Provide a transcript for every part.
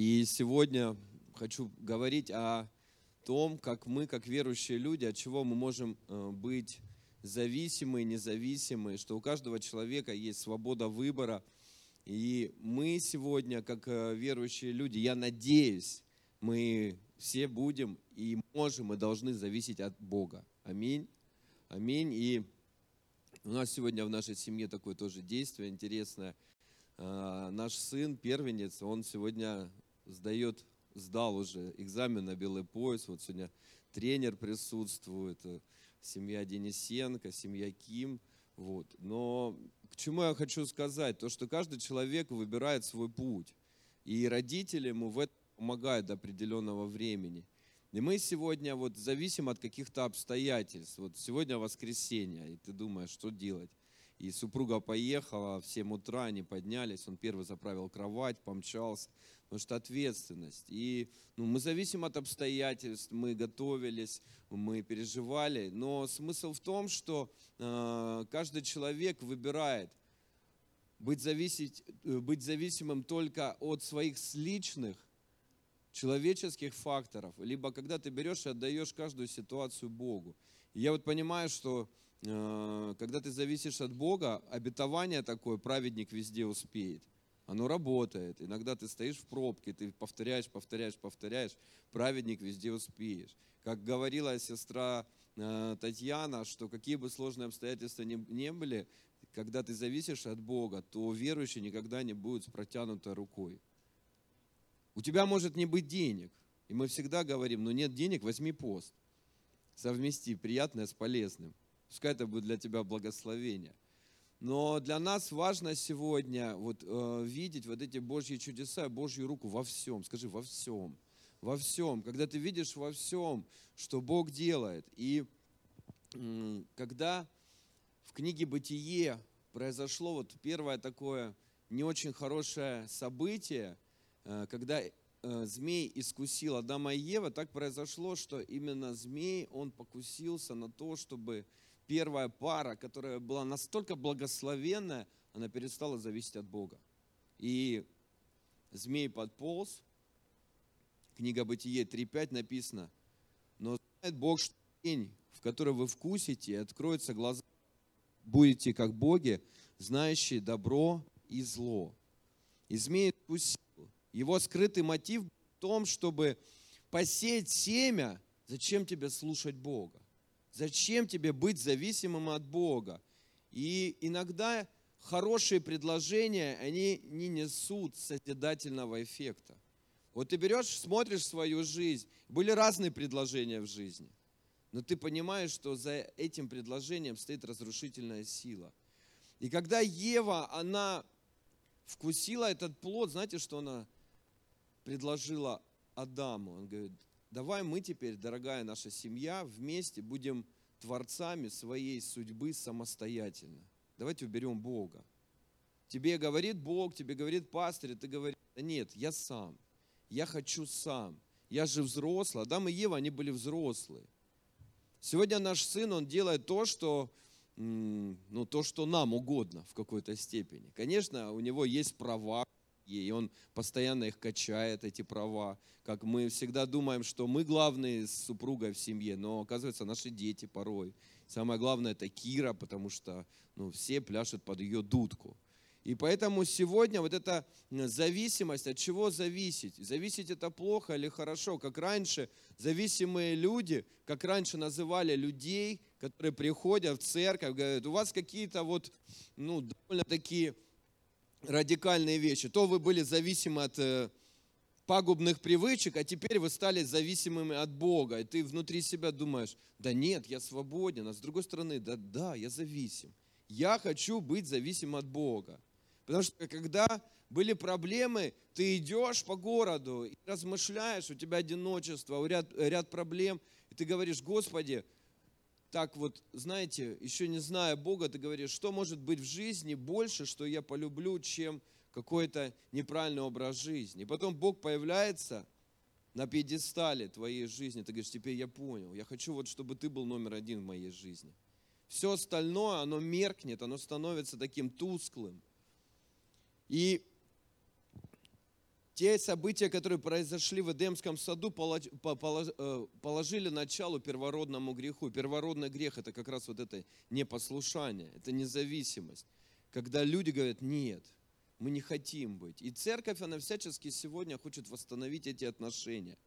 И сегодня хочу говорить о том, как мы, как верующие люди, от чего мы можем э, быть зависимы, независимы, что у каждого человека есть свобода выбора. И мы сегодня, как э, верующие люди, я надеюсь, мы все будем и можем, и должны зависеть от Бога. Аминь. Аминь. И у нас сегодня в нашей семье такое тоже действие интересное. А, наш сын, первенец, он сегодня сдает, сдал уже экзамен на белый пояс. Вот сегодня тренер присутствует, э, семья Денисенко, семья Ким. Вот. Но к чему я хочу сказать? То, что каждый человек выбирает свой путь. И родители ему в этом помогают до определенного времени. И мы сегодня вот зависим от каких-то обстоятельств. Вот сегодня воскресенье, и ты думаешь, что делать? И супруга поехала, в 7 утра они поднялись, он первый заправил кровать, помчался, потому что ответственность. И ну, мы зависим от обстоятельств, мы готовились, мы переживали, но смысл в том, что э, каждый человек выбирает быть, зависеть, э, быть зависимым только от своих личных человеческих факторов, либо когда ты берешь и отдаешь каждую ситуацию Богу. И я вот понимаю, что э, когда ты зависишь от Бога, обетование такое, праведник везде успеет. Оно работает. Иногда ты стоишь в пробке, ты повторяешь, повторяешь, повторяешь, праведник везде успеешь. Как говорила сестра э, Татьяна, что какие бы сложные обстоятельства ни, не были, когда ты зависишь от Бога, то верующий никогда не будет с протянутой рукой. У тебя может не быть денег. И мы всегда говорим, ну нет денег, возьми пост. Совмести приятное с полезным. Пускай это будет для тебя благословение. Но для нас важно сегодня вот, э, видеть вот эти Божьи чудеса, Божью руку во всем. Скажи, во всем. Во всем. Когда ты видишь во всем, что Бог делает. И э, когда в книге «Бытие» произошло вот первое такое не очень хорошее событие – Э, когда э, змей искусил Адама и Ева, так произошло, что именно змей, он покусился на то, чтобы первая пара, которая была настолько благословенная, она перестала зависеть от Бога. И змей подполз, книга Бытие 3.5 написано, но знает Бог, что день, в который вы вкусите, откроются глаза, будете как боги, знающие добро и зло. И змей искусил его скрытый мотив в том, чтобы посеять семя. Зачем тебе слушать Бога? Зачем тебе быть зависимым от Бога? И иногда хорошие предложения, они не несут созидательного эффекта. Вот ты берешь, смотришь свою жизнь, были разные предложения в жизни, но ты понимаешь, что за этим предложением стоит разрушительная сила. И когда Ева, она вкусила этот плод, знаете, что она предложила Адаму. Он говорит, давай мы теперь, дорогая наша семья, вместе будем творцами своей судьбы самостоятельно. Давайте уберем Бога. Тебе говорит Бог, тебе говорит пастырь, ты говоришь, да нет, я сам, я хочу сам, я же взрослый. Адам и Ева, они были взрослые. Сегодня наш сын, он делает то, что, ну, то, что нам угодно в какой-то степени. Конечно, у него есть права, и он постоянно их качает, эти права. Как мы всегда думаем, что мы главные с супругой в семье, но оказывается наши дети порой. Самое главное это Кира, потому что ну, все пляшут под ее дудку. И поэтому сегодня вот эта зависимость, от чего зависеть? Зависеть это плохо или хорошо? Как раньше зависимые люди, как раньше называли людей, которые приходят в церковь, говорят, у вас какие-то вот, ну, довольно такие радикальные вещи. То вы были зависимы от э, пагубных привычек, а теперь вы стали зависимыми от Бога. И ты внутри себя думаешь, да нет, я свободен. А с другой стороны, да, да, я зависим. Я хочу быть зависим от Бога. Потому что когда были проблемы, ты идешь по городу и размышляешь, у тебя одиночество, ряд, ряд проблем, и ты говоришь, Господи, так вот, знаете, еще не зная Бога, ты говоришь, что может быть в жизни больше, что я полюблю, чем какой-то неправильный образ жизни. И потом Бог появляется на пьедестале твоей жизни. Ты говоришь, теперь я понял, я хочу вот, чтобы ты был номер один в моей жизни. Все остальное, оно меркнет, оно становится таким тусклым. И Те события, которые произошли в Эдемском саду, э, положили начало первородному греху. Первородный грех – это как раз вот это непослушание, это независимость. Когда люди говорят, нет, мы не хотим быть. И церковь, она всячески сегодня хочет восстановить эти отношения.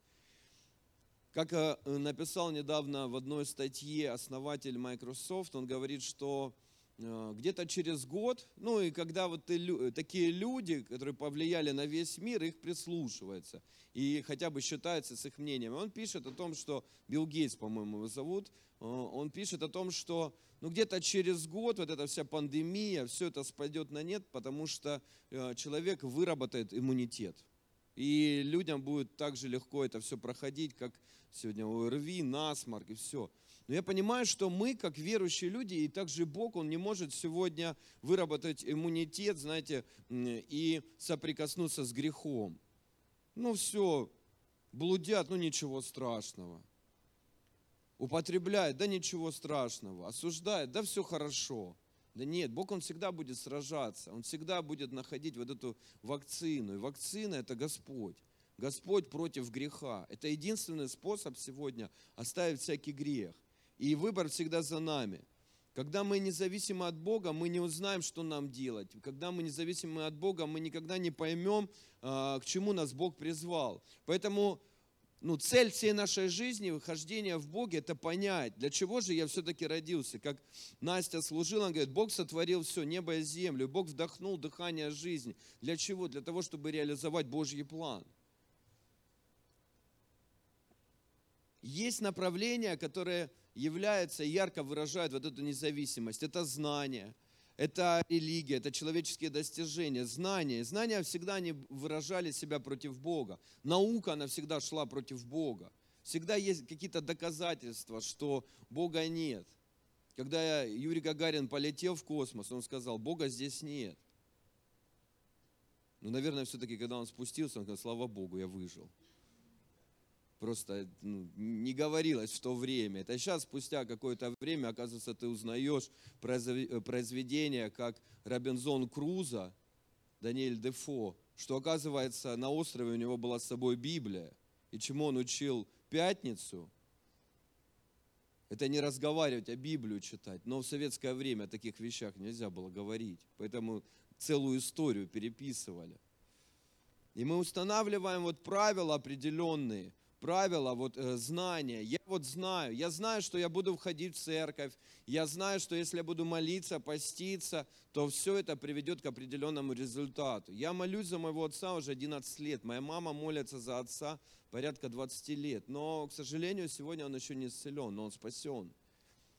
Как э, написал недавно в одной статье основатель Microsoft, он говорит, что где-то через год, ну и когда вот такие люди, которые повлияли на весь мир, их прислушиваются и хотя бы считаются с их мнением. Он пишет о том, что Билл Гейтс, по-моему, его зовут, э, он пишет о том, что ну где-то через год вот эта вся пандемия, все это спадет на нет, потому что э, человек выработает иммунитет. И людям будет так же легко это все проходить, как сегодня ОРВИ, насморк и все. Но я понимаю, что мы, как верующие люди, и также Бог, Он не может сегодня выработать иммунитет, знаете, и соприкоснуться с грехом. Ну все, блудят, ну ничего страшного. Употребляют, да ничего страшного. Осуждают, да все хорошо. Да нет, Бог, Он всегда будет сражаться, Он всегда будет находить вот эту вакцину. И вакцина – это Господь. Господь против греха. Это единственный способ сегодня оставить всякий грех. И выбор всегда за нами. Когда мы независимы от Бога, мы не узнаем, что нам делать. Когда мы независимы от Бога, мы никогда не поймем, а, к чему нас Бог призвал. Поэтому ну, цель всей нашей жизни, выхождения в Боге, это понять, для чего же я все-таки родился. Как Настя служила, она говорит, Бог сотворил все, небо и землю, Бог вдохнул дыхание жизни. Для чего? Для того, чтобы реализовать Божий план. Есть направления, которые являются, ярко выражают вот эту независимость. Это знание, это религия, это человеческие достижения, знания. Знания всегда они выражали себя против Бога. Наука, она всегда шла против Бога. Всегда есть какие-то доказательства, что Бога нет. Когда Юрий Гагарин полетел в космос, он сказал, Бога здесь нет. Ну, наверное, все-таки, когда он спустился, он сказал, слава Богу, я выжил просто ну, не говорилось в то время. Это сейчас, спустя какое-то время, оказывается, ты узнаешь произве- произведения, как Робинзон Круза, Даниэль Дефо, что, оказывается, на острове у него была с собой Библия. И чему он учил пятницу, это не разговаривать, а Библию читать. Но в советское время о таких вещах нельзя было говорить. Поэтому целую историю переписывали. И мы устанавливаем вот правила определенные, правила, вот э, знания. Я вот знаю, я знаю, что я буду входить в церковь, я знаю, что если я буду молиться, поститься, то все это приведет к определенному результату. Я молюсь за моего отца уже 11 лет, моя мама молится за отца порядка 20 лет, но, к сожалению, сегодня он еще не исцелен, но он спасен.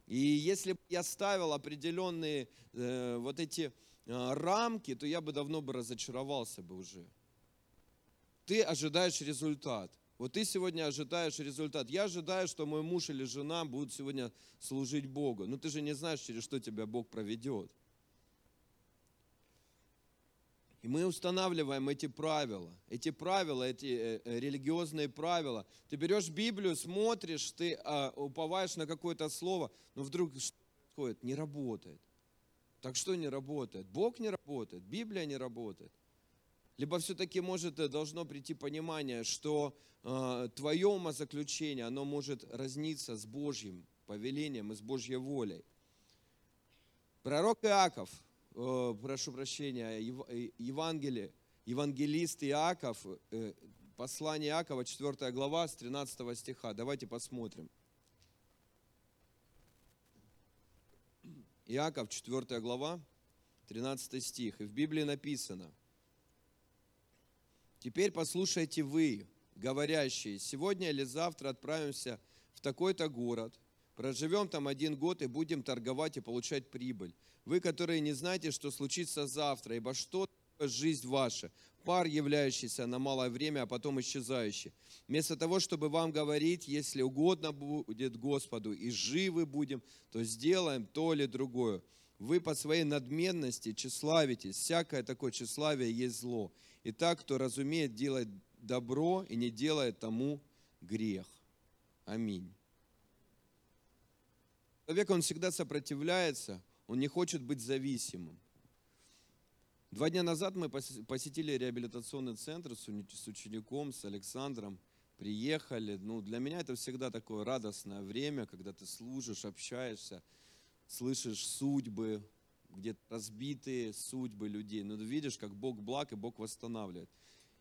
И если бы я ставил определенные э, вот эти э, рамки, то я бы давно бы разочаровался бы уже. Ты ожидаешь результат. Вот ты сегодня ожидаешь результат. Я ожидаю, что мой муж или жена будут сегодня служить Богу. Но ты же не знаешь, через что тебя Бог проведет. И мы устанавливаем эти правила, эти правила, эти э, э, религиозные правила. Ты берешь Библию, смотришь, ты э, уповаешь на какое-то слово, но вдруг что происходит? Не работает. Так что не работает? Бог не работает, Библия не работает. Либо все-таки может э, должно прийти понимание, что э, твое умозаключение, оно может разниться с Божьим повелением и с Божьей волей. Пророк Иаков, э, прошу прощения, Ев- э, Евангелие, евангелист Иаков, э, послание Иакова, 4 глава, с 13 стиха. Давайте посмотрим. Иаков, 4 глава, 13 стих. И в Библии написано, «Теперь послушайте вы, говорящие, сегодня или завтра отправимся в такой-то город, проживем там один год и будем торговать и получать прибыль. Вы, которые не знаете, что случится завтра, ибо что жизнь ваша? Пар, являющийся на малое время, а потом исчезающий. Вместо того, чтобы вам говорить, если угодно будет Господу, и живы будем, то сделаем то или другое. Вы по своей надменности тщеславитесь. Всякое такое тщеславие есть зло. Итак, кто разумеет делать добро и не делает тому грех. Аминь. Человек, он всегда сопротивляется, он не хочет быть зависимым. Два дня назад мы посетили реабилитационный центр с учеником, с Александром. Приехали. Ну, для меня это всегда такое радостное время, когда ты служишь, общаешься, слышишь судьбы, где разбитые судьбы людей. Но ты видишь, как Бог благ и Бог восстанавливает.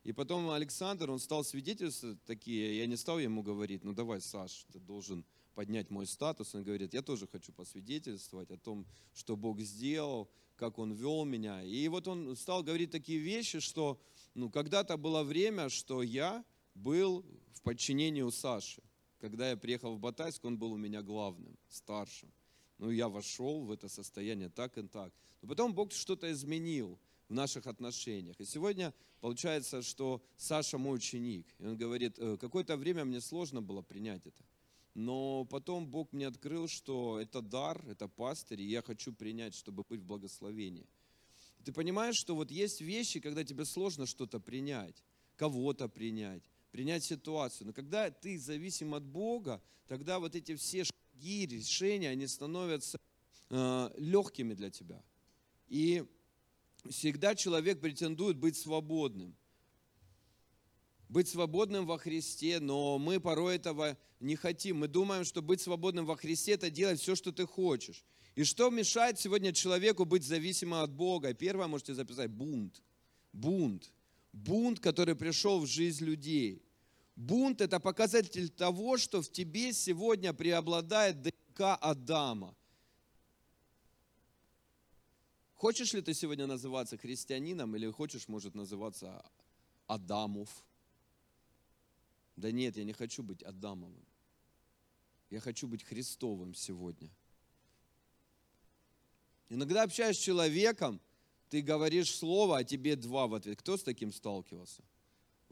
И потом Александр, он стал свидетельствовать такие, я не стал ему говорить, ну давай, Саш, ты должен поднять мой статус. Он говорит, я тоже хочу посвидетельствовать о том, что Бог сделал, как Он вел меня. И вот он стал говорить такие вещи, что ну, когда-то было время, что я был в подчинении у Саши. Когда я приехал в Батайск, он был у меня главным, старшим. Ну, я вошел в это состояние так и так. Но потом Бог что-то изменил в наших отношениях. И сегодня получается, что Саша мой ученик. И он говорит, «Э, какое-то время мне сложно было принять это. Но потом Бог мне открыл, что это дар, это пастырь, и я хочу принять, чтобы быть в благословении. Ты понимаешь, что вот есть вещи, когда тебе сложно что-то принять, кого-то принять, принять ситуацию. Но когда ты зависим от Бога, тогда вот эти все шаги, решения, они становятся э, легкими для тебя. И всегда человек претендует быть свободным быть свободным во Христе, но мы порой этого не хотим. Мы думаем, что быть свободным во Христе – это делать все, что ты хочешь. И что мешает сегодня человеку быть зависимым от Бога? Первое можете записать – бунт. Бунт. Бунт, который пришел в жизнь людей. Бунт – это показатель того, что в тебе сегодня преобладает ДНК Адама. Хочешь ли ты сегодня называться христианином или хочешь, может, называться Адамов – да нет, я не хочу быть Адамовым. Я хочу быть Христовым сегодня. Иногда общаясь с человеком, ты говоришь слово, а тебе два в ответ. Кто с таким сталкивался?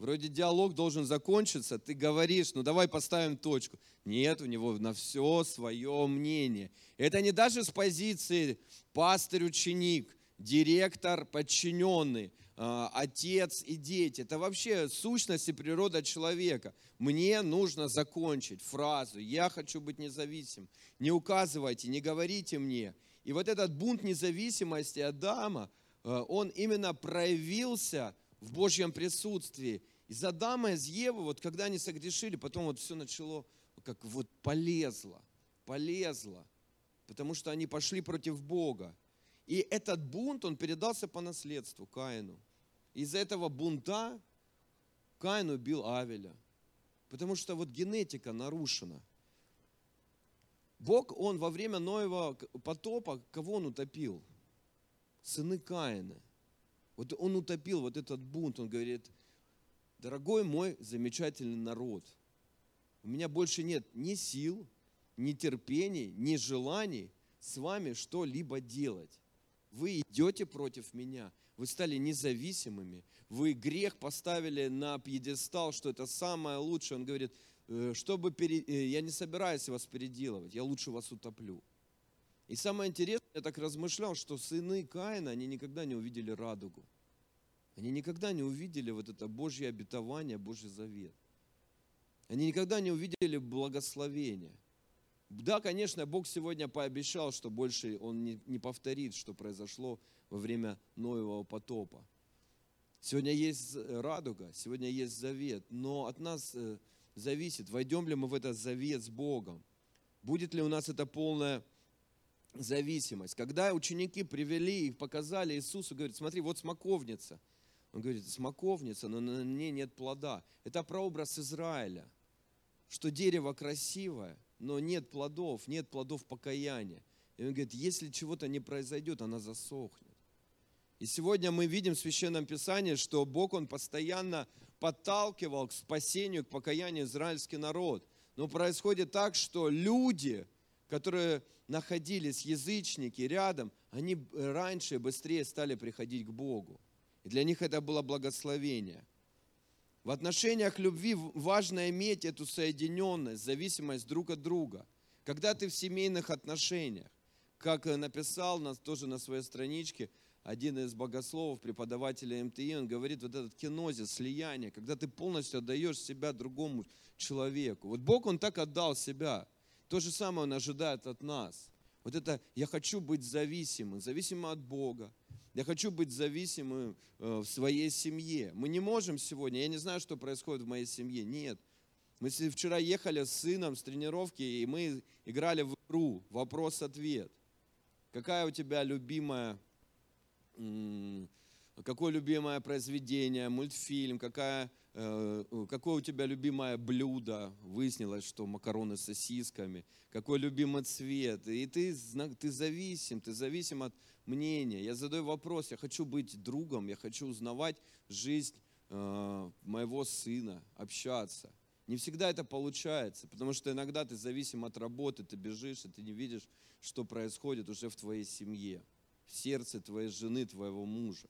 Вроде диалог должен закончиться, ты говоришь, ну давай поставим точку. Нет, у него на все свое мнение. Это не даже с позиции пастырь-ученик, директор, подчиненный. А, отец и дети. Это вообще сущность и природа человека. Мне нужно закончить фразу «я хочу быть независим». Не указывайте, не говорите мне. И вот этот бунт независимости Адама, а, он именно проявился в Божьем присутствии. Из Адама, из Евы, вот когда они согрешили, потом вот все начало, как вот полезло, полезло, потому что они пошли против Бога. И этот бунт, он передался по наследству Каину. Из-за этого бунта Каин убил Авеля. Потому что вот генетика нарушена. Бог, Он во время Ноева потопа, кого Он утопил? Сыны Каина. Вот Он утопил вот этот бунт. Он говорит, дорогой мой замечательный народ, у меня больше нет ни сил, ни терпений, ни желаний с вами что-либо делать. Вы идете против меня вы стали независимыми, вы грех поставили на пьедестал, что это самое лучшее. Он говорит, «Э, чтобы пере... Э, я не собираюсь вас переделывать, я лучше вас утоплю. И самое интересное, я так размышлял, что сыны Каина, они никогда не увидели радугу. Они никогда не увидели вот это Божье обетование, Божий завет. Они никогда не увидели благословения. Да, конечно, Бог сегодня пообещал, что больше Он не, не повторит, что произошло во время Ноевого потопа. Сегодня есть радуга, сегодня есть завет, но от нас э, зависит, войдем ли мы в этот завет с Богом. Будет ли у нас эта полная зависимость. Когда ученики привели и показали Иисусу, говорит, смотри, вот смоковница. Он говорит, смоковница, но на ней нет плода. Это прообраз Израиля, что дерево красивое, но нет плодов, нет плодов покаяния. И он говорит, если чего-то не произойдет, она засохнет. И сегодня мы видим в Священном Писании, что Бог, Он постоянно подталкивал к спасению, к покаянию израильский народ. Но происходит так, что люди, которые находились, язычники рядом, они раньше и быстрее стали приходить к Богу. И для них это было благословение. В отношениях любви важно иметь эту соединенность, зависимость друг от друга. Когда ты в семейных отношениях, как написал нас тоже на своей страничке – один из богословов, преподавателя МТИ, он говорит, вот этот кинозис, слияние, когда ты полностью отдаешь себя другому человеку. Вот Бог, Он так отдал себя. То же самое Он ожидает от нас. Вот это «я хочу быть зависимым», зависимым от Бога. Я хочу быть зависимым э, в своей семье. Мы не можем сегодня, я не знаю, что происходит в моей семье. Нет. Мы вчера ехали с сыном с тренировки, и мы играли в игру «Вопрос-ответ». Какая у тебя любимая, какое любимое произведение, мультфильм, какая, э, какое у тебя любимое блюдо? Выяснилось, что макароны с сосисками. Какой любимый цвет? И ты, ты зависим, ты зависим от мнения. Я задаю вопрос, я хочу быть другом, я хочу узнавать жизнь э, моего сына, общаться. Не всегда это получается, потому что иногда ты зависим от работы, ты бежишь, и ты не видишь, что происходит уже в твоей семье, в сердце твоей жены, твоего мужа.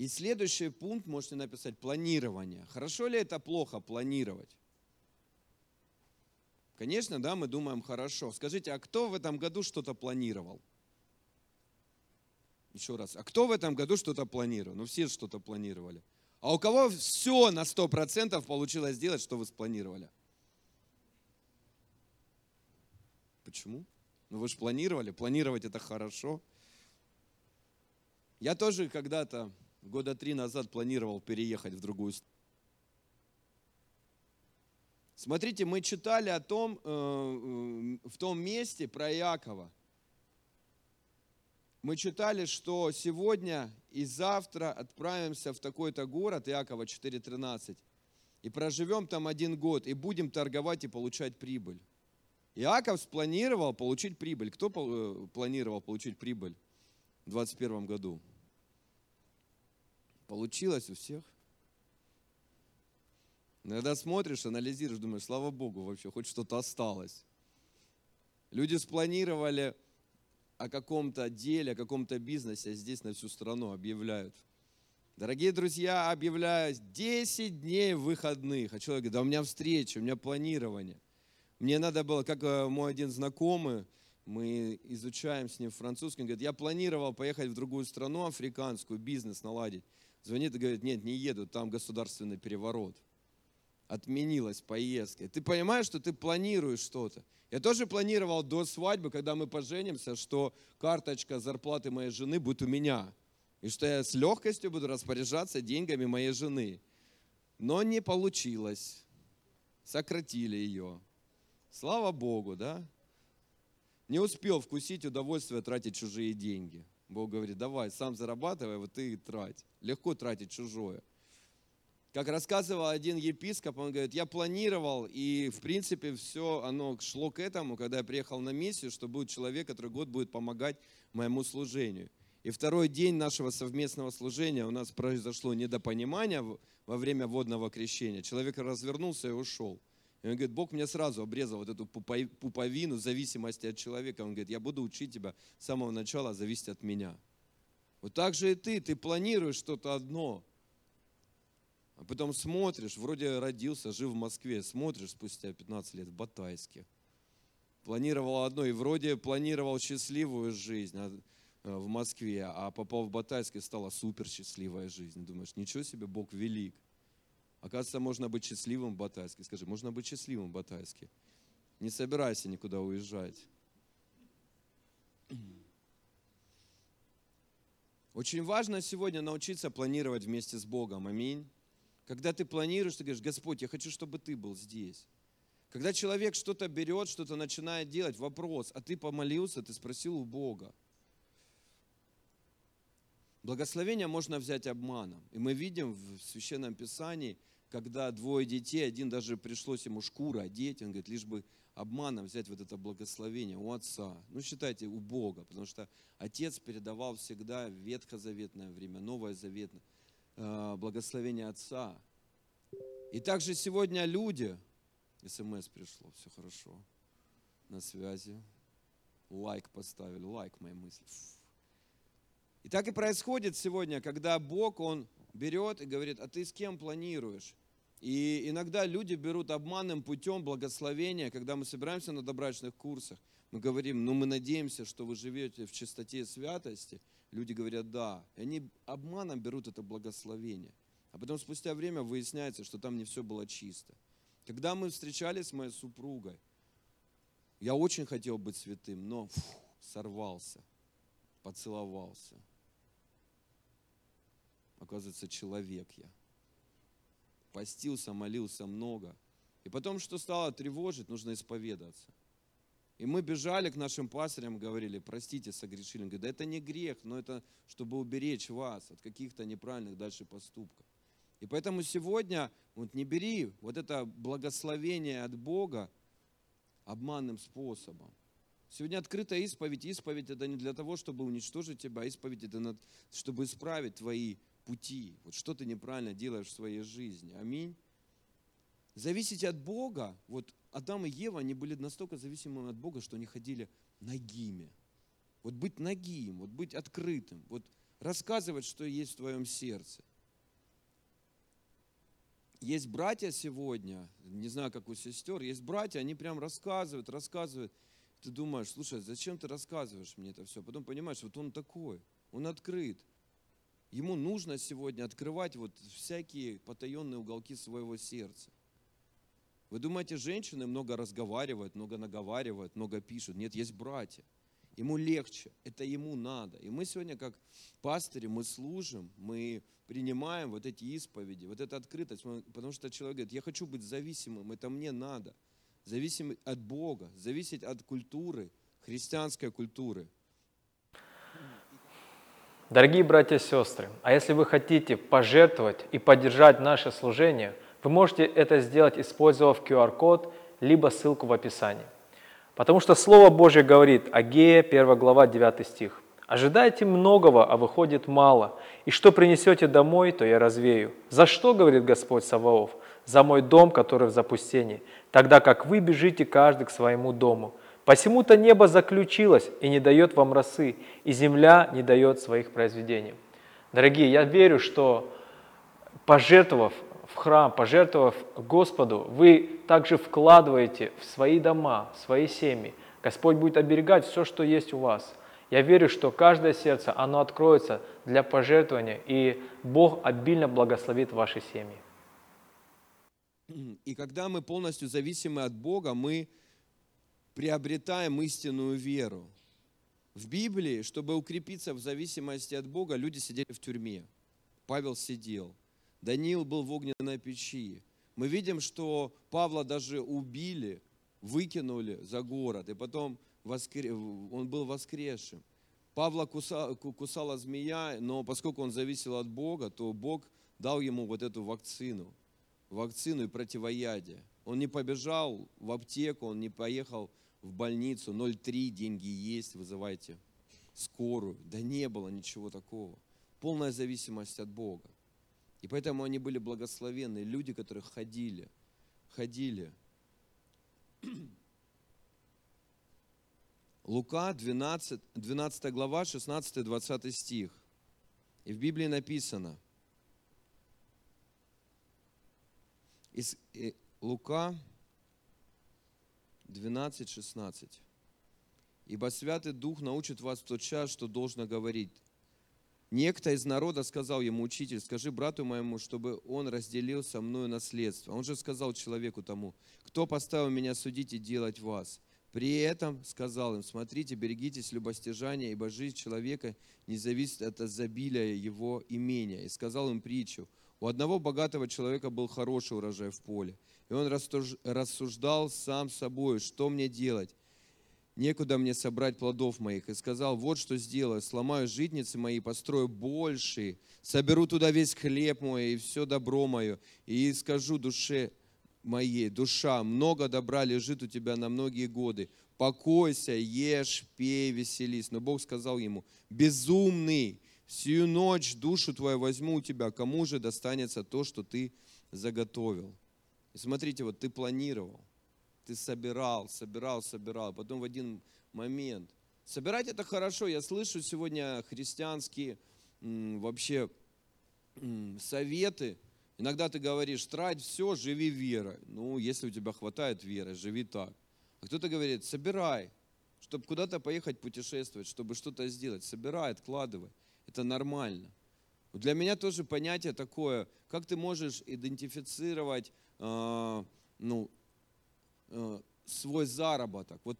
И следующий пункт можете написать планирование. Хорошо ли это плохо планировать? Конечно, да, мы думаем хорошо. Скажите, а кто в этом году что-то планировал? Еще раз, а кто в этом году что-то планировал? Ну, все что-то планировали. А у кого все на 100% получилось сделать, что вы спланировали? Почему? Ну вы же планировали, планировать это хорошо. Я тоже когда-то, года три назад, планировал переехать в другую страну. Смотрите, мы читали о том, э, э, в том месте про Иакова – мы читали, что сегодня и завтра отправимся в такой-то город, Иакова 4.13, и проживем там один год, и будем торговать и получать прибыль. Иаков спланировал получить прибыль. Кто э, планировал получить прибыль в 2021 году? Получилось у всех? Иногда смотришь, анализируешь, думаешь, слава Богу, вообще хоть что-то осталось. Люди спланировали о каком-то деле, о каком-то бизнесе здесь на всю страну объявляют. Дорогие друзья, объявляю 10 дней выходных. А человек говорит, да у меня встреча, у меня планирование. Мне надо было, как э, мой один знакомый, мы изучаем с ним французский, он говорит, я планировал поехать в другую страну африканскую, бизнес наладить. Звонит и говорит, нет, не еду, там государственный переворот отменилась поездка. Ты понимаешь, что ты планируешь что-то. Я тоже планировал до свадьбы, когда мы поженимся, что карточка зарплаты моей жены будет у меня. И что я с легкостью буду распоряжаться деньгами моей жены. Но не получилось. Сократили ее. Слава Богу, да? Не успел вкусить удовольствие тратить чужие деньги. Бог говорит, давай, сам зарабатывай, вот ты и трать. Легко тратить чужое. Как рассказывал один епископ, он говорит, я планировал, и в принципе все оно шло к этому, когда я приехал на миссию, что будет человек, который год будет помогать моему служению. И второй день нашего совместного служения у нас произошло недопонимание во время водного крещения. Человек развернулся и ушел. И он говорит, Бог мне сразу обрезал вот эту пуповину зависимости от человека. Он говорит, я буду учить тебя с самого начала зависеть от меня. Вот так же и ты, ты планируешь что-то одно – а потом смотришь, вроде родился, жил в Москве, смотришь спустя 15 лет в Батайске. Планировал одно, и вроде планировал счастливую жизнь а, э, в Москве, а попал в Батайске, стала супер счастливая жизнь. Думаешь, ничего себе, Бог велик. Оказывается, можно быть счастливым в Батайске. Скажи, можно быть счастливым в Батайске. Не собирайся никуда уезжать. Очень важно сегодня научиться планировать вместе с Богом. Аминь. Когда ты планируешь, ты говоришь, Господь, я хочу, чтобы ты был здесь. Когда человек что-то берет, что-то начинает делать, вопрос, а ты помолился, ты спросил у Бога. Благословение можно взять обманом. И мы видим в Священном Писании, когда двое детей, один даже пришлось ему шкуру одеть, он говорит, лишь бы обманом взять вот это благословение у отца. Ну, считайте, у Бога, потому что отец передавал всегда ветхозаветное время, новое заветное Э, благословение Отца. И также сегодня люди, смс пришло, все хорошо, на связи, лайк поставили, лайк мои мысли. И так и происходит сегодня, когда Бог, Он берет и говорит, а ты с кем планируешь? И иногда люди берут обманным путем благословения, когда мы собираемся на добрачных курсах, мы говорим, ну мы надеемся, что вы живете в чистоте и святости – Люди говорят «да». И они обманом берут это благословение. А потом спустя время выясняется, что там не все было чисто. Когда мы встречались с моей супругой, я очень хотел быть святым, но фу, сорвался. поцеловался. Оказывается, человек я. Постился, молился много. И потом, что стало тревожить, нужно исповедаться. И мы бежали к нашим пастырям, говорили, простите, согрешили. Он говорит, да это не грех, но это чтобы уберечь вас от каких-то неправильных дальше поступков. И поэтому сегодня вот не бери вот это благословение от Бога обманным способом. Сегодня открытая исповедь. Исповедь это не для того, чтобы уничтожить тебя, а исповедь это чтобы исправить твои пути. Вот что ты неправильно делаешь в своей жизни. Аминь. Зависеть от Бога, вот Адам и Ева, они были настолько зависимыми от Бога, что они ходили нагими. Вот быть нагим, вот быть открытым, вот рассказывать, что есть в твоем сердце. Есть братья сегодня, не знаю, как у сестер, есть братья, они прям рассказывают, рассказывают. Ты думаешь, слушай, зачем ты рассказываешь мне это все? Потом понимаешь, вот он такой, он открыт. Ему нужно сегодня открывать вот всякие потаенные уголки своего сердца. Вы думаете, женщины много разговаривают, много наговаривают, много пишут? Нет, есть братья. Ему легче, это ему надо. И мы сегодня, как пастыри, мы служим, мы принимаем вот эти исповеди, вот эту открытость, потому что человек говорит, я хочу быть зависимым, это мне надо. Зависим от Бога, зависеть от культуры, христианской культуры. Дорогие братья и сестры, а если вы хотите пожертвовать и поддержать наше служение – вы можете это сделать, использовав QR-код, либо ссылку в описании. Потому что Слово Божье говорит, Агея, 1 глава, 9 стих. «Ожидайте многого, а выходит мало, и что принесете домой, то я развею. За что, говорит Господь Саваоф? За мой дом, который в запустении, тогда как вы бежите каждый к своему дому. Посему-то небо заключилось и не дает вам росы, и земля не дает своих произведений». Дорогие, я верю, что пожертвовав в храм, пожертвовав Господу, вы также вкладываете в свои дома, в свои семьи. Господь будет оберегать все, что есть у вас. Я верю, что каждое сердце, оно откроется для пожертвования, и Бог обильно благословит ваши семьи. И когда мы полностью зависимы от Бога, мы приобретаем истинную веру. В Библии, чтобы укрепиться в зависимости от Бога, люди сидели в тюрьме. Павел сидел. Даниил был в огненной печи. Мы видим, что Павла даже убили, выкинули за город, и потом воскре... он был воскресшим. Павла кусала, кусала змея, но поскольку он зависел от Бога, то Бог дал ему вот эту вакцину, вакцину и противоядие. Он не побежал в аптеку, он не поехал в больницу, 0,3 деньги есть, вызывайте скорую. Да не было ничего такого. Полная зависимость от Бога. И поэтому они были благословенны, люди, которые ходили, ходили. Лука 12, 12 глава, 16-20 стих. И в Библии написано, Лука 12, 16. «Ибо Святый Дух научит вас в тот час, что должно говорить, Некто из народа сказал ему, учитель, скажи брату моему, чтобы он разделил со мною наследство. Он же сказал человеку тому, кто поставил меня судить и делать вас? При этом сказал им, смотрите, берегитесь любостяжания, ибо жизнь человека не зависит от изобилия его имения. И сказал им притчу, у одного богатого человека был хороший урожай в поле, и он рассуждал сам собой, что мне делать? некуда мне собрать плодов моих. И сказал, вот что сделаю, сломаю житницы мои, построю большие, соберу туда весь хлеб мой и все добро мое, и скажу душе моей, душа, много добра лежит у тебя на многие годы, покойся, ешь, пей, веселись. Но Бог сказал ему, безумный, всю ночь душу твою возьму у тебя, кому же достанется то, что ты заготовил. И смотрите, вот ты планировал, ты собирал, собирал, собирал. Потом в один момент. Собирать это хорошо. Я слышу сегодня христианские вообще советы. Иногда ты говоришь, трать все, живи верой. Ну, если у тебя хватает веры, живи так. А кто-то говорит, собирай, чтобы куда-то поехать путешествовать, чтобы что-то сделать. Собирай, откладывай. Это нормально. Для меня тоже понятие такое, как ты можешь идентифицировать ну, Э, свой заработок. Вот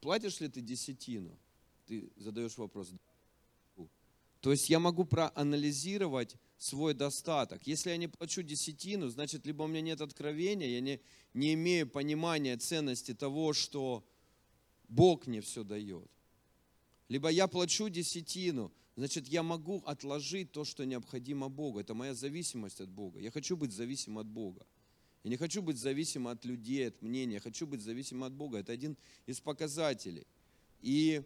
платишь ли ты десятину? Ты задаешь вопрос. То есть я могу проанализировать свой достаток. Если я не плачу десятину, значит, либо у меня нет откровения, я не, не имею понимания ценности того, что Бог мне все дает. Либо я плачу десятину, значит, я могу отложить то, что необходимо Богу. Это моя зависимость от Бога. Я хочу быть зависим от Бога. Я не хочу быть зависим от людей, от мнения. Я хочу быть зависим от Бога. Это один из показателей. И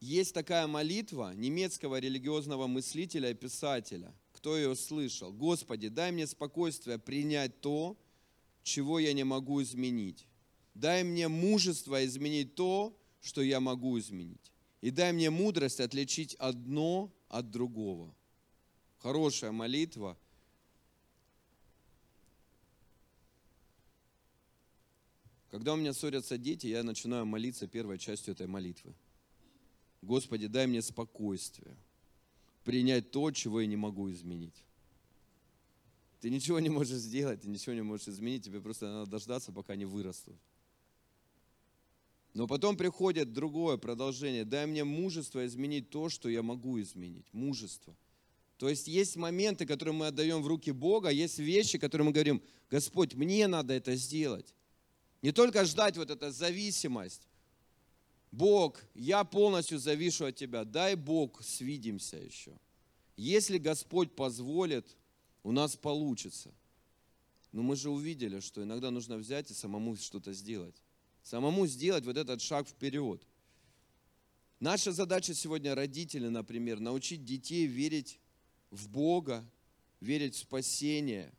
есть такая молитва немецкого религиозного мыслителя и писателя. Кто ее слышал? Господи, дай мне спокойствие принять то, чего я не могу изменить. Дай мне мужество изменить то, что я могу изменить. И дай мне мудрость отличить одно от другого. Хорошая молитва. Когда у меня ссорятся дети, я начинаю молиться первой частью этой молитвы. Господи, дай мне спокойствие, принять то, чего я не могу изменить. Ты ничего не можешь сделать, ты ничего не можешь изменить, тебе просто надо дождаться, пока они вырастут. Но потом приходит другое продолжение. Дай мне мужество изменить то, что я могу изменить. Мужество. То есть есть моменты, которые мы отдаем в руки Бога, есть вещи, которые мы говорим, Господь, мне надо это сделать. Не только ждать вот эту зависимость. Бог, я полностью завишу от Тебя. Дай Бог, свидимся еще. Если Господь позволит, у нас получится. Но мы же увидели, что иногда нужно взять и самому что-то сделать. Самому сделать вот этот шаг вперед. Наша задача сегодня, родители, например, научить детей верить в Бога, верить в спасение.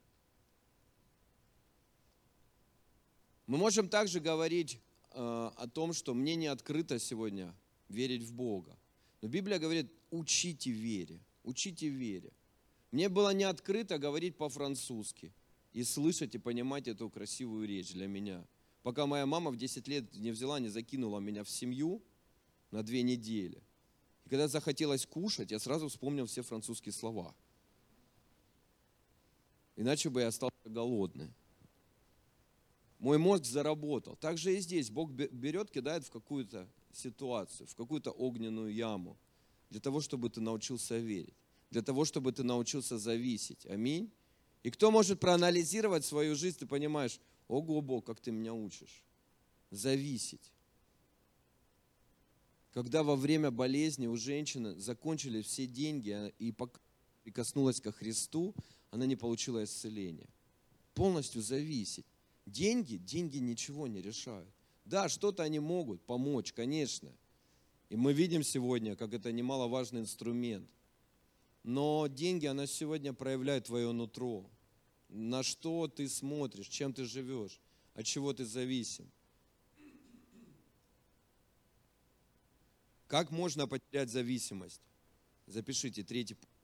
Мы можем также говорить э, о том, что мне не открыто сегодня верить в Бога. Но Библия говорит, учите вере, учите вере. Мне было не открыто говорить по-французски и слышать и понимать эту красивую речь для меня – пока моя мама в 10 лет не взяла, не закинула меня в семью на две недели. Когда захотелось кушать, я сразу вспомнил все французские слова. Иначе бы я остался голодный. Мой мозг заработал. Так же и здесь. Бог берет, кидает в какую-то ситуацию, в какую-то огненную яму, для того, чтобы ты научился верить, для того, чтобы ты научился зависеть. Аминь. И кто может проанализировать свою жизнь, ты понимаешь, Ого, Бог, как ты меня учишь. Зависеть. Когда во время болезни у женщины закончились все деньги а, и прикоснулась ко Христу, она не получила исцеления. Полностью зависеть. Деньги, деньги ничего не решают. Да, что-то они могут помочь, конечно. И мы видим сегодня, как это немаловажный инструмент. Но деньги, она сегодня проявляет твое нутро на что ты смотришь, чем ты живешь, от чего ты зависим. Как можно потерять зависимость? Запишите третий пункт.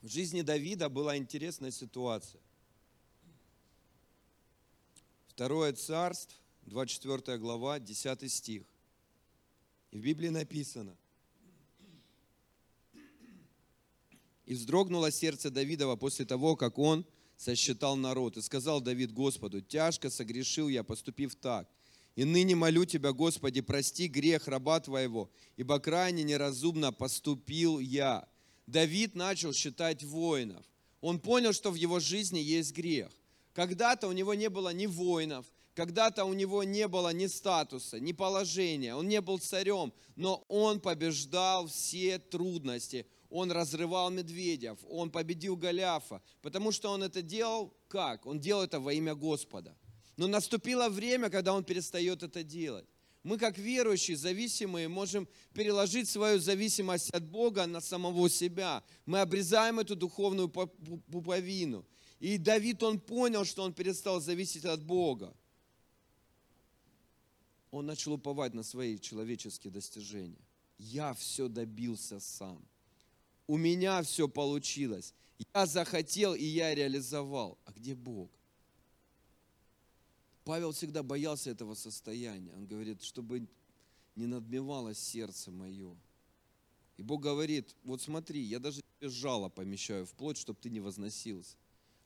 В жизни Давида была интересная ситуация. Второе царство, 24 глава, 10 стих. И в Библии написано – И вздрогнуло сердце Давидова после того, как он сосчитал народ. И сказал Давид Господу, тяжко согрешил я, поступив так. И ныне молю Тебя, Господи, прости грех раба Твоего, ибо крайне неразумно поступил я. Давид начал считать воинов. Он понял, что в его жизни есть грех. Когда-то у него не было ни воинов, когда-то у него не было ни статуса, ни положения, он не был царем, но он побеждал все трудности, он разрывал медведев, он победил Голиафа, потому что он это делал как? Он делал это во имя Господа. Но наступило время, когда он перестает это делать. Мы, как верующие, зависимые, можем переложить свою зависимость от Бога на самого себя. Мы обрезаем эту духовную пуповину. И Давид, он понял, что он перестал зависеть от Бога. Он начал уповать на свои человеческие достижения. Я все добился сам у меня все получилось. Я захотел, и я реализовал. А где Бог? Павел всегда боялся этого состояния. Он говорит, чтобы не надмевалось сердце мое. И Бог говорит, вот смотри, я даже тебе жало помещаю в плоть, чтобы ты не возносился.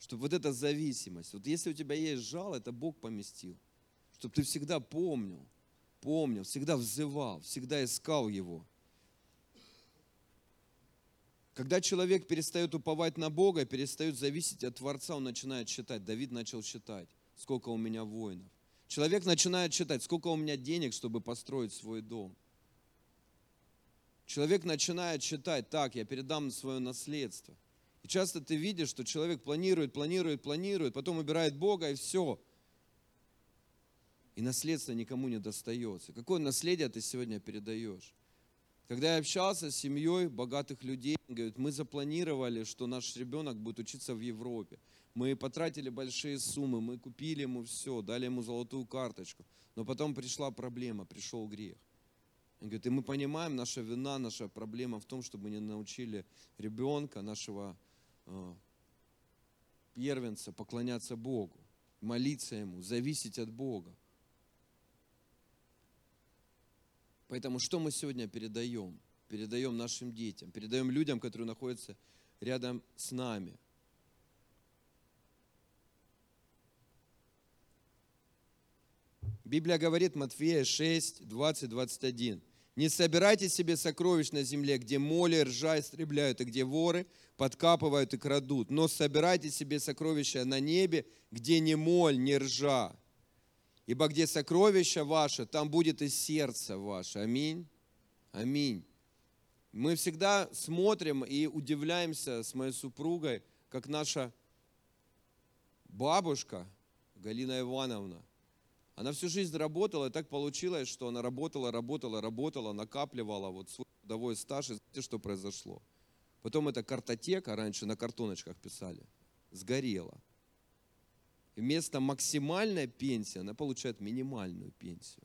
Чтобы вот эта зависимость, вот если у тебя есть жало, это Бог поместил. чтобы ты всегда помнил, помнил, всегда взывал, всегда искал Его. Когда человек перестает уповать на Бога, перестает зависеть от Творца, он начинает считать. Давид начал считать, сколько у меня воинов. Человек начинает считать, сколько у меня денег, чтобы построить свой дом. Человек начинает считать, так, я передам свое наследство. И часто ты видишь, что человек планирует, планирует, планирует, потом убирает Бога и все. И наследство никому не достается. Какое наследие ты сегодня передаешь? Когда я общался с семьей богатых людей, говорят, мы запланировали, что наш ребенок будет учиться в Европе. Мы потратили большие суммы, мы купили ему все, дали ему золотую карточку. Но потом пришла проблема, пришел грех. Он говорит, и мы понимаем, наша вина, наша проблема в том, что мы не научили ребенка, нашего э, первенца поклоняться Богу, молиться Ему, зависеть от Бога. Поэтому что мы сегодня передаем? Передаем нашим детям, передаем людям, которые находятся рядом с нами. Библия говорит, Матфея 6, 20, 21. «Не собирайте себе сокровищ на земле, где моли, ржа истребляют, и где воры подкапывают и крадут, но собирайте себе сокровища на небе, где ни моль, ни ржа, Ибо где сокровище ваше, там будет и сердце ваше. Аминь. Аминь. Мы всегда смотрим и удивляемся с моей супругой, как наша бабушка Галина Ивановна, она всю жизнь работала, и так получилось, что она работала, работала, работала, накапливала вот свой трудовой стаж, и знаете, что произошло? Потом эта картотека, раньше на картоночках писали, сгорела – вместо максимальной пенсии она получает минимальную пенсию.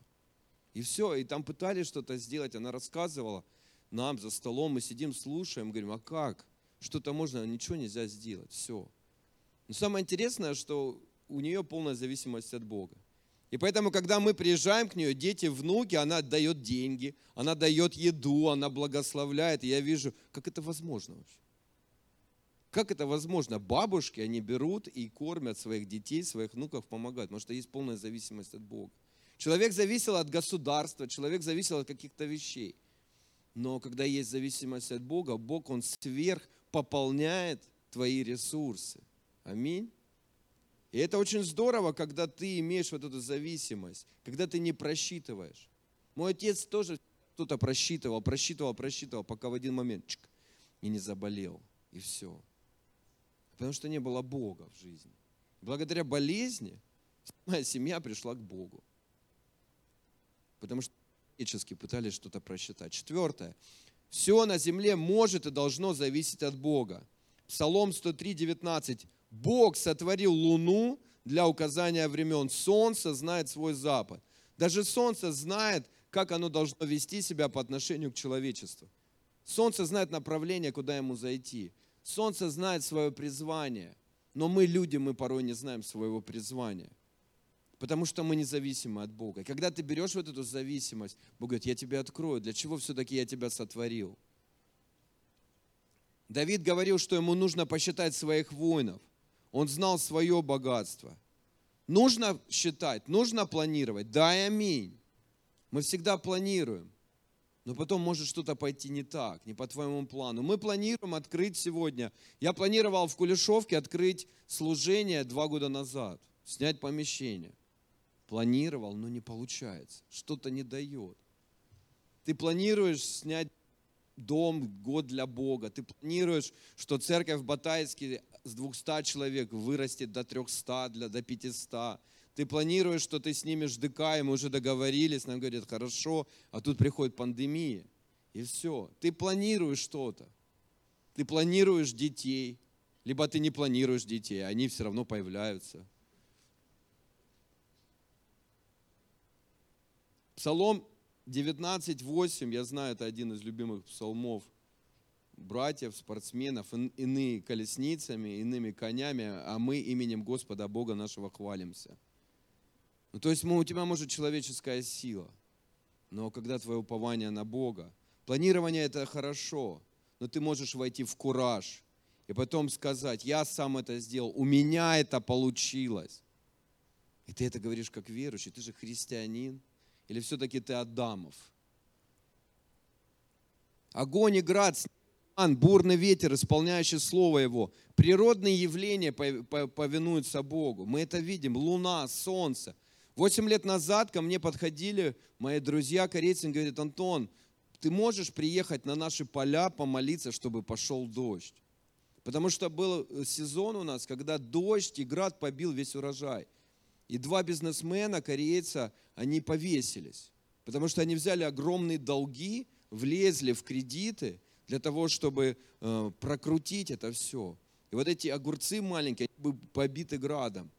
И все, и там пытались что-то сделать, она рассказывала нам за столом, мы сидим, слушаем, говорим, а как? Что-то можно, ничего нельзя сделать, все. Но самое интересное, что у нее полная зависимость от Бога. И поэтому, когда мы приезжаем к нее, дети, внуки, она дает деньги, она дает еду, она благословляет. И я вижу, как это возможно вообще. Как это возможно? Бабушки, они берут и кормят своих детей, своих внуков, помогают, потому что есть полная зависимость от Бога. Человек зависел от государства, человек зависел от каких-то вещей. Но когда есть зависимость от Бога, Бог, Он сверх пополняет твои ресурсы. Аминь. И это очень здорово, когда ты имеешь вот эту зависимость, когда ты не просчитываешь. Мой отец тоже кто-то просчитывал, просчитывал, просчитывал, пока в один момент чик, и не заболел. И все. Потому что не было Бога в жизни. Благодаря болезни моя семья пришла к Богу. Потому что человечески пытались что-то просчитать. Четвертое. Все на земле может и должно зависеть от Бога. Псалом 103, 19. Бог сотворил луну для указания времен. Солнце знает свой запад. Даже солнце знает, как оно должно вести себя по отношению к человечеству. Солнце знает направление, куда ему зайти. Солнце знает свое призвание, но мы, люди, мы порой не знаем своего призвания, потому что мы независимы от Бога. И когда ты берешь вот эту зависимость, Бог говорит, я тебя открою, для чего все-таки я тебя сотворил? Давид говорил, что ему нужно посчитать своих воинов. Он знал свое богатство. Нужно считать, нужно планировать. Да аминь. Мы всегда планируем но потом может что-то пойти не так, не по твоему плану. Мы планируем открыть сегодня. Я планировал в Кулешовке открыть служение два года назад, снять помещение. Планировал, но не получается. Что-то не дает. Ты планируешь снять дом, год для Бога. Ты планируешь, что церковь в Батайске с 200 человек вырастет до 300, для, до 500 ты планируешь, что ты снимешь ДК, и мы уже договорились, нам говорят, хорошо, а тут приходит пандемия, и все. Ты планируешь что-то. Ты планируешь детей, либо ты не планируешь детей, а они все равно появляются. Псалом 19.8, я знаю, это один из любимых псалмов братьев, спортсменов, иные колесницами, иными конями, а мы именем Господа Бога нашего хвалимся. Ну, то есть у тебя может человеческая сила, но когда твое упование на Бога, планирование это хорошо, но ты можешь войти в кураж и потом сказать, я сам это сделал, у меня это получилось. И ты это говоришь как верующий, ты же христианин. Или все-таки ты Адамов? Огонь и град, бурный ветер, исполняющий Слово Его. Природные явления повинуются Богу. Мы это видим. Луна, солнце. Восемь лет назад ко мне подходили мои друзья корейцы и говорят, Антон, ты можешь приехать на наши поля помолиться, чтобы пошел дождь. Потому что был сезон у нас, когда дождь и град побил весь урожай. И два бизнесмена, корейца, они повесились. Потому что они взяли огромные долги, влезли в кредиты для того, чтобы э, прокрутить это все. И вот эти огурцы маленькие, они были побиты градом.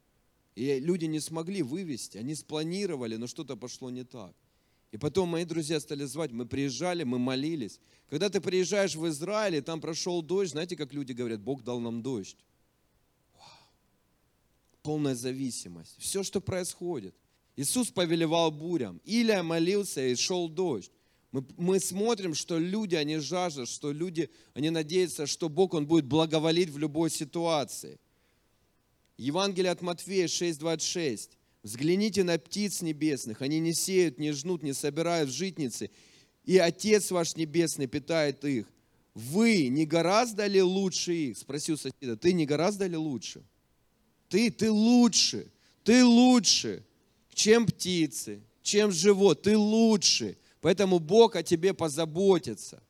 И люди не смогли вывести, они спланировали, но что-то пошло не так. И потом мои друзья стали звать, мы приезжали, мы молились. Когда ты приезжаешь в Израиль, и там прошел дождь, знаете, как люди говорят, Бог дал нам дождь. Вау. Полная зависимость. Все, что происходит. Иисус повелевал бурям. Илия молился, и шел дождь. Мы, мы смотрим, что люди, они жаждут, что люди, они надеются, что Бог, Он будет благоволить в любой ситуации. Евангелие от Матфея 6,26. Взгляните на птиц небесных, они не сеют, не жнут, не собирают житницы, и Отец ваш Небесный питает их. Вы не гораздо ли лучше их? Спросил соседа, ты не гораздо ли лучше? Ты, ты лучше, ты лучше, чем птицы, чем живот, ты лучше. Поэтому Бог о тебе позаботится,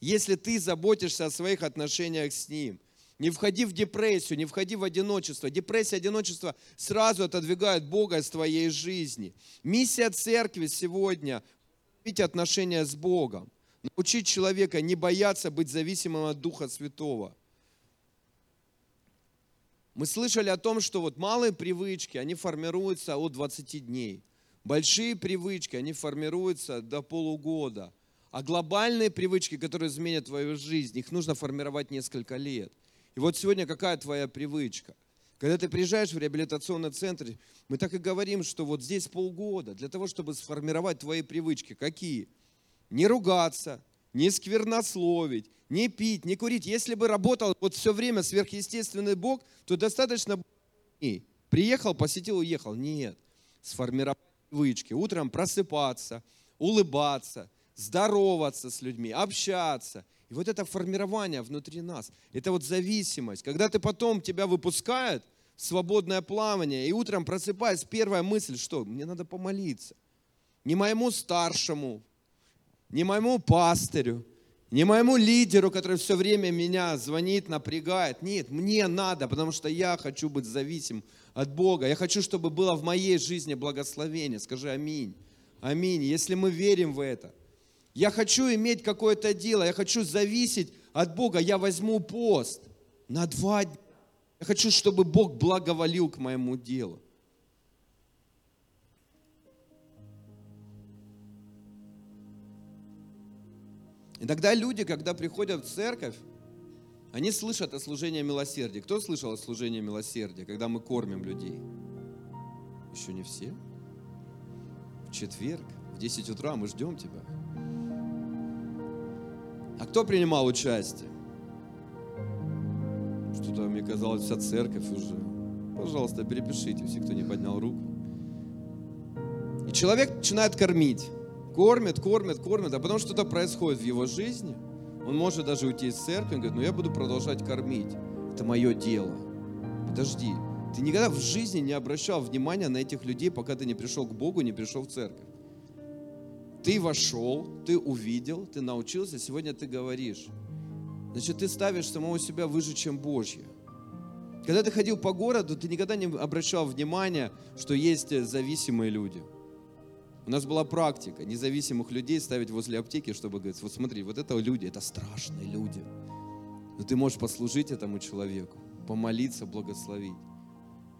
если ты заботишься о своих отношениях с Ним. Не входи в депрессию, не входи в одиночество. Депрессия, одиночество сразу отодвигают Бога из твоей жизни. Миссия церкви сегодня – видеть отношения с Богом. Научить человека не бояться быть зависимым от Духа Святого. Мы слышали о том, что вот малые привычки, они формируются от 20 дней. Большие привычки, они формируются до полугода. А глобальные привычки, которые изменят твою жизнь, их нужно формировать несколько лет – и вот сегодня какая твоя привычка? Когда ты приезжаешь в реабилитационный центр, мы так и говорим, что вот здесь полгода для того, чтобы сформировать твои привычки. Какие? Не ругаться, не сквернословить, не пить, не курить. Если бы работал вот все время сверхъестественный Бог, то достаточно приехал, посетил, уехал. Нет. Сформировать привычки. Утром просыпаться, улыбаться, здороваться с людьми, общаться. И вот это формирование внутри нас, это вот зависимость. Когда ты потом тебя выпускают свободное плавание, и утром просыпаясь, первая мысль, что мне надо помолиться. Не моему старшему, не моему пастырю, не моему лидеру, который все время меня звонит, напрягает. Нет, мне надо, потому что я хочу быть зависим от Бога. Я хочу, чтобы было в моей жизни благословение. Скажи аминь. Аминь. Если мы верим в это – я хочу иметь какое-то дело, я хочу зависеть от Бога, я возьму пост на два дня. Я хочу, чтобы Бог благоволил к моему делу. Иногда люди, когда приходят в церковь, они слышат о служении милосердия. Кто слышал о служении милосердия, когда мы кормим людей? Еще не все. В четверг, в 10 утра мы ждем тебя. А кто принимал участие? Что-то мне казалось, вся церковь уже. Пожалуйста, перепишите, все, кто не поднял руку. И человек начинает кормить. Кормит, кормит, кормит, а потом что-то происходит в его жизни. Он может даже уйти из церкви и говорит, ну я буду продолжать кормить. Это мое дело. Подожди, ты никогда в жизни не обращал внимания на этих людей, пока ты не пришел к Богу, не пришел в церковь. Ты вошел, ты увидел, ты научился, сегодня ты говоришь. Значит, ты ставишь самого себя выше, чем Божье. Когда ты ходил по городу, ты никогда не обращал внимания, что есть зависимые люди. У нас была практика независимых людей ставить возле аптеки, чтобы говорить, вот смотри, вот это люди, это страшные люди. Но ты можешь послужить этому человеку, помолиться, благословить.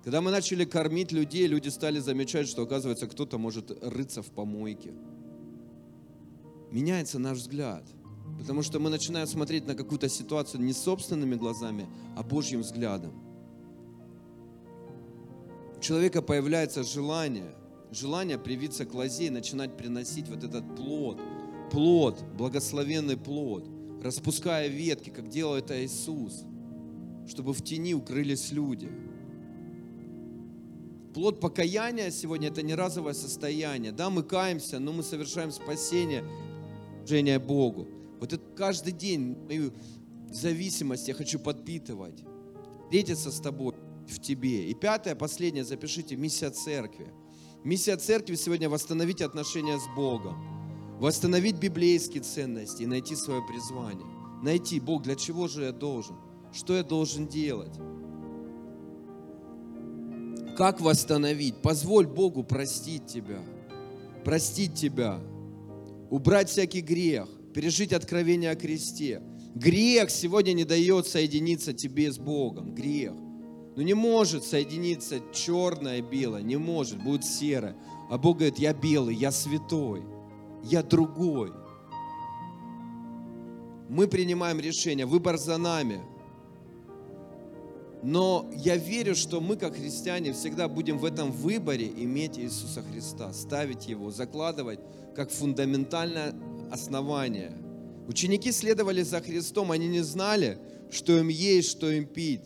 Когда мы начали кормить людей, люди стали замечать, что, оказывается, кто-то может рыться в помойке – меняется наш взгляд. Потому что мы начинаем смотреть на какую-то ситуацию не собственными глазами, а Божьим взглядом. У человека появляется желание, желание привиться к лозе и начинать приносить вот этот плод, плод, благословенный плод, распуская ветки, как делал это Иисус, чтобы в тени укрылись люди. Плод покаяния сегодня это не разовое состояние. Да, мы каемся, но мы совершаем спасение, служение Богу. Вот это каждый день мою зависимость я хочу подпитывать. Встретиться с тобой в тебе. И пятое, последнее, запишите, миссия церкви. Миссия церкви сегодня восстановить отношения с Богом, восстановить библейские ценности и найти свое призвание. Найти, Бог, для чего же я должен? Что я должен делать? Как восстановить? Позволь Богу простить тебя. Простить тебя. Убрать всякий грех. Пережить откровение о кресте. Грех сегодня не дает соединиться тебе с Богом. Грех. Но не может соединиться черное и белое. Не может. Будет серое. А Бог говорит, я белый, я святой. Я другой. Мы принимаем решение. Выбор за нами. Но я верю, что мы, как христиане, всегда будем в этом выборе иметь Иисуса Христа, ставить Его, закладывать как фундаментальное основание. Ученики следовали за Христом, они не знали, что им есть, что им пить.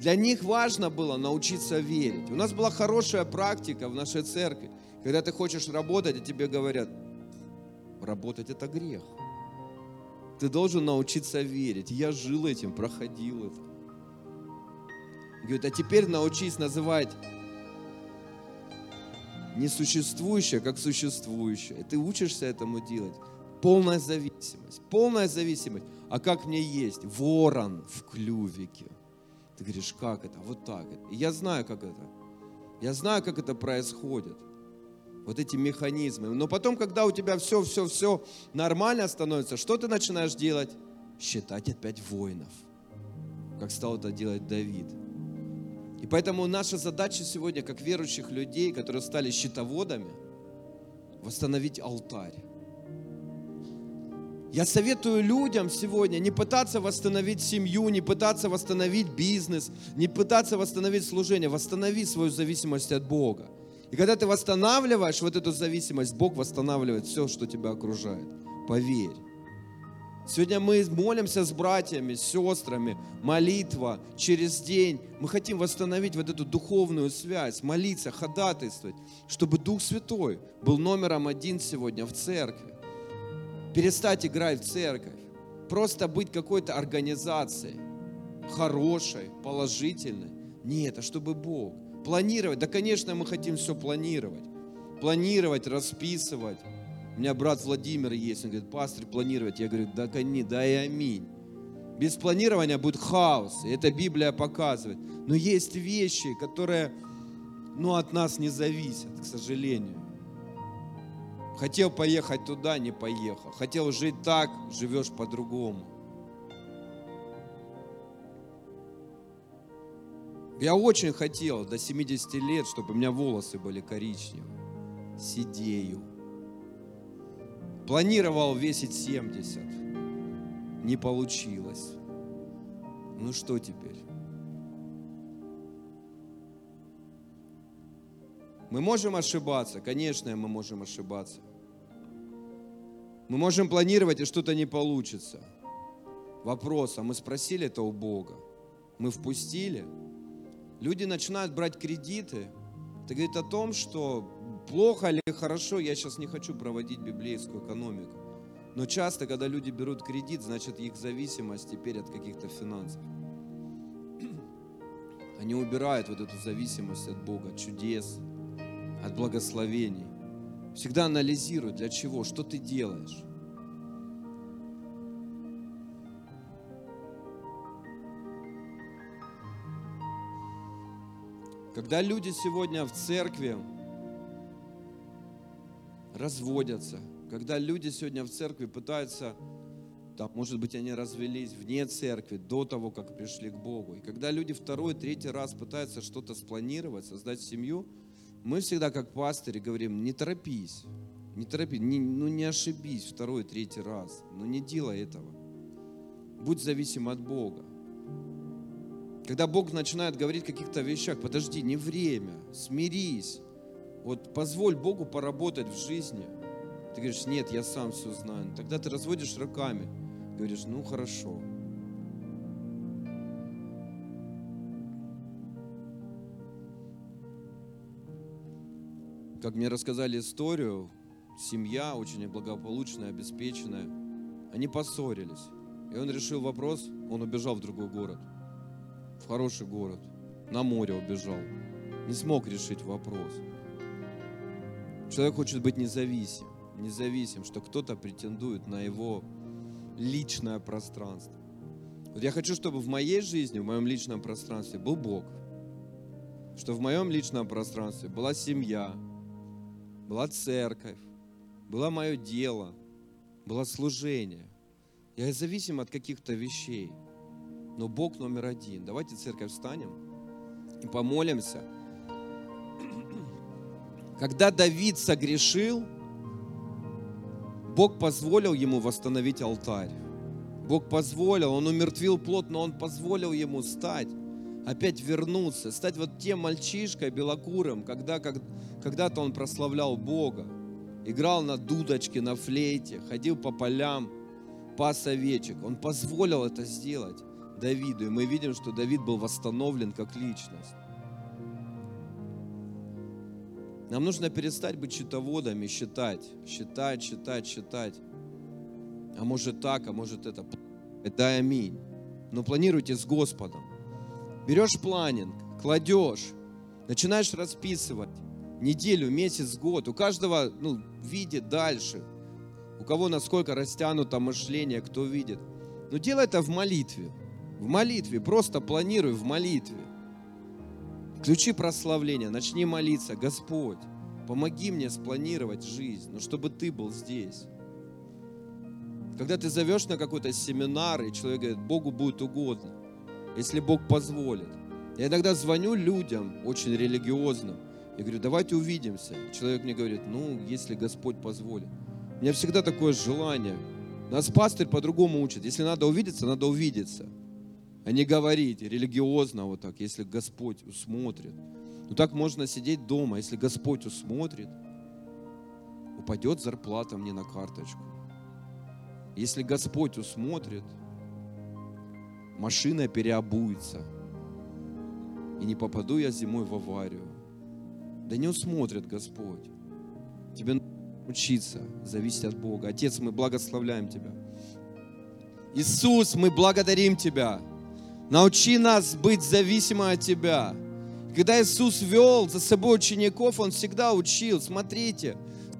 Для них важно было научиться верить. У нас была хорошая практика в нашей церкви. Когда ты хочешь работать, и тебе говорят, работать это грех. Ты должен научиться верить. Я жил этим, проходил это. Говорит, а теперь научись называть несуществующее как существующее. И ты учишься этому делать. Полная зависимость. Полная зависимость. А как мне есть? Ворон в клювике. Ты говоришь, как это? Вот так. Я знаю, как это. Я знаю, как это происходит. Вот эти механизмы. Но потом, когда у тебя все, все, все нормально становится, что ты начинаешь делать? Считать опять воинов. Как стал это делать Давид. И поэтому наша задача сегодня, как верующих людей, которые стали счетоводами, восстановить алтарь. Я советую людям сегодня не пытаться восстановить семью, не пытаться восстановить бизнес, не пытаться восстановить служение. Восстанови свою зависимость от Бога. И когда ты восстанавливаешь вот эту зависимость, Бог восстанавливает все, что тебя окружает. Поверь. Сегодня мы молимся с братьями, с сестрами, молитва через день. Мы хотим восстановить вот эту духовную связь, молиться, ходатайствовать, чтобы Дух Святой был номером один сегодня в церкви. Перестать играть в церковь, просто быть какой-то организацией, хорошей, положительной. Нет, а чтобы Бог. Планировать, да, конечно, мы хотим все планировать. Планировать, расписывать, у меня брат Владимир есть, он говорит, пастор, планировать. Я говорю, да, кони, да и аминь. Без планирования будет хаос, это Библия показывает. Но есть вещи, которые ну, от нас не зависят, к сожалению. Хотел поехать туда, не поехал. Хотел жить так, живешь по-другому. Я очень хотел до 70 лет, чтобы у меня волосы были коричневые. Сидею. Планировал весить 70. Не получилось. Ну что теперь? Мы можем ошибаться, конечно, мы можем ошибаться. Мы можем планировать, и что-то не получится. Вопрос, а мы спросили это у Бога? Мы впустили? Люди начинают брать кредиты. Это говорит о том, что плохо или хорошо, я сейчас не хочу проводить библейскую экономику. Но часто, когда люди берут кредит, значит их зависимость теперь от каких-то финансов. Они убирают вот эту зависимость от Бога, от чудес, от благословений. Всегда анализируют, для чего, что ты делаешь. Когда люди сегодня в церкви разводятся, когда люди сегодня в церкви пытаются, там, может быть, они развелись вне церкви до того, как пришли к Богу. И когда люди второй, третий раз пытаются что-то спланировать, создать семью, мы всегда как пастыри говорим, не торопись, не торопись, не, ну не ошибись второй, третий раз, ну не делай этого. Будь зависим от Бога. Когда Бог начинает говорить о каких-то вещах, подожди, не время, смирись, вот позволь Богу поработать в жизни. Ты говоришь, нет, я сам все знаю. Тогда ты разводишь руками. Говоришь, ну хорошо. как мне рассказали историю, семья очень благополучная, обеспеченная, они поссорились. И он решил вопрос, он убежал в другой город, в хороший город, на море убежал. Не смог решить вопрос. Человек хочет быть независим, независим, что кто-то претендует на его личное пространство. Вот я хочу, чтобы в моей жизни, в моем личном пространстве был Бог. Что в моем личном пространстве была семья, была церковь, было мое дело, было служение. Я зависим от каких-то вещей. Но Бог номер один. Давайте, церковь, встанем и помолимся. Когда Давид согрешил, Бог позволил ему восстановить алтарь. Бог позволил, он умертвил плод, но он позволил ему стать, опять вернуться, стать вот тем мальчишкой белокурым, когда, как, когда-то он прославлял Бога, играл на дудочке, на флейте, ходил по полям, пас овечек. Он позволил это сделать Давиду, и мы видим, что Давид был восстановлен как личность. Нам нужно перестать быть счетоводами, считать, считать, считать, считать. А может так, а может это. Да, аминь. Но планируйте с Господом. Берешь планинг, кладешь, начинаешь расписывать неделю, месяц, год. У каждого ну, видит дальше. У кого насколько растянуто мышление, кто видит. Но делай это в молитве. В молитве, просто планируй в молитве. Включи прославление, начни молиться. Господь, помоги мне спланировать жизнь, но чтобы Ты был здесь. Когда ты зовешь на какой-то семинар, и человек говорит, Богу будет угодно, если Бог позволит. Я иногда звоню людям очень религиозным, и говорю, давайте увидимся. Человек мне говорит, ну, если Господь позволит. У меня всегда такое желание. Нас пастырь по-другому учит. Если надо увидеться, надо увидеться а не говорить религиозно вот так, если Господь усмотрит. Ну так можно сидеть дома, если Господь усмотрит, упадет зарплата мне на карточку. Если Господь усмотрит, машина переобуется, и не попаду я зимой в аварию. Да не усмотрит Господь. Тебе нужно учиться, зависеть от Бога. Отец, мы благословляем Тебя. Иисус, мы благодарим Тебя Научи нас быть зависимым от Тебя. Когда Иисус вел за собой учеников, Он всегда учил, смотрите,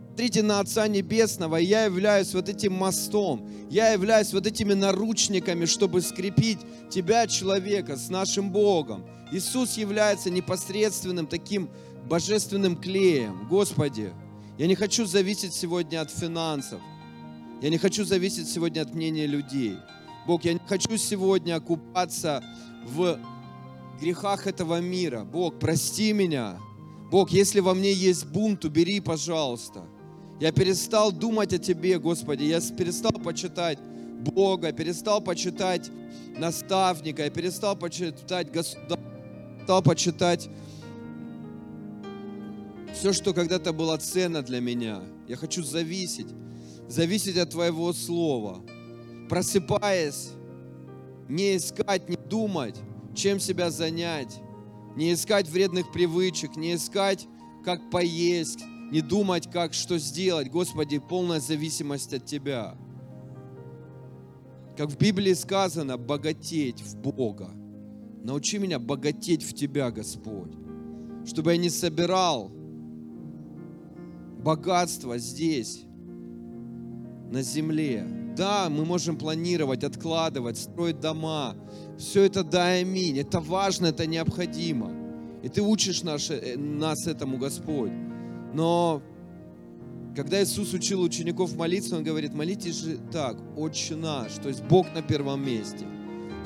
смотрите на Отца Небесного, я являюсь вот этим мостом, я являюсь вот этими наручниками, чтобы скрепить тебя, человека, с нашим Богом. Иисус является непосредственным таким божественным клеем. Господи, я не хочу зависеть сегодня от финансов. Я не хочу зависеть сегодня от мнения людей. Бог, я не хочу сегодня окупаться в грехах этого мира. Бог, прости меня. Бог, если во мне есть бунт, убери, пожалуйста. Я перестал думать о Тебе, Господи. Я перестал почитать Бога, перестал почитать наставника, я перестал почитать государство, перестал почитать все, что когда-то было ценно для меня. Я хочу зависеть, зависеть от Твоего Слова просыпаясь, не искать, не думать, чем себя занять, не искать вредных привычек, не искать, как поесть, не думать, как что сделать. Господи, полная зависимость от Тебя. Как в Библии сказано, богатеть в Бога. Научи меня богатеть в Тебя, Господь. Чтобы я не собирал богатство здесь, на земле, да, мы можем планировать, откладывать, строить дома. Все это да, аминь. Это важно, это необходимо. И ты учишь наш, э, нас этому, Господь. Но когда Иисус учил учеников молиться, Он говорит, молитесь же так, Отче наш, то есть Бог на первом месте,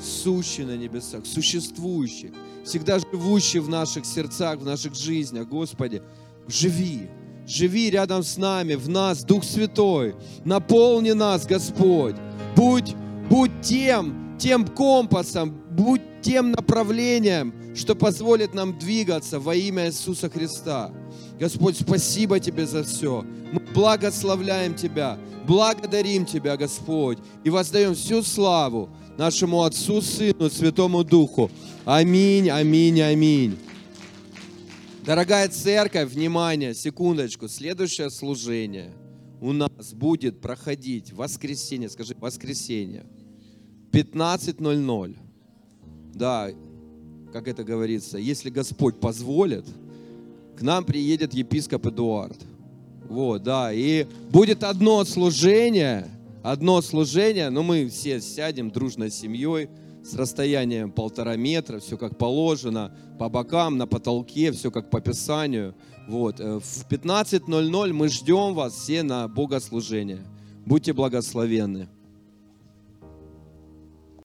сущий на небесах, существующий, всегда живущий в наших сердцах, в наших жизнях. Господи, живи, Живи рядом с нами, в нас, Дух Святой. Наполни нас, Господь. Будь, будь тем, тем компасом, будь тем направлением, что позволит нам двигаться во имя Иисуса Христа. Господь, спасибо Тебе за все. Мы благословляем Тебя, благодарим Тебя, Господь, и воздаем всю славу нашему Отцу, Сыну, Святому Духу. Аминь, аминь, аминь. Дорогая церковь, внимание, секундочку. Следующее служение у нас будет проходить в воскресенье, скажи, воскресенье, 15.00. Да, как это говорится, если Господь позволит, к нам приедет епископ Эдуард. Вот, да, и будет одно служение, одно служение, но мы все сядем дружной семьей, с расстоянием полтора метра, все как положено, по бокам, на потолке, все как по Писанию. Вот. э, В 15.00 мы ждем вас все на богослужение. Будьте благословенны.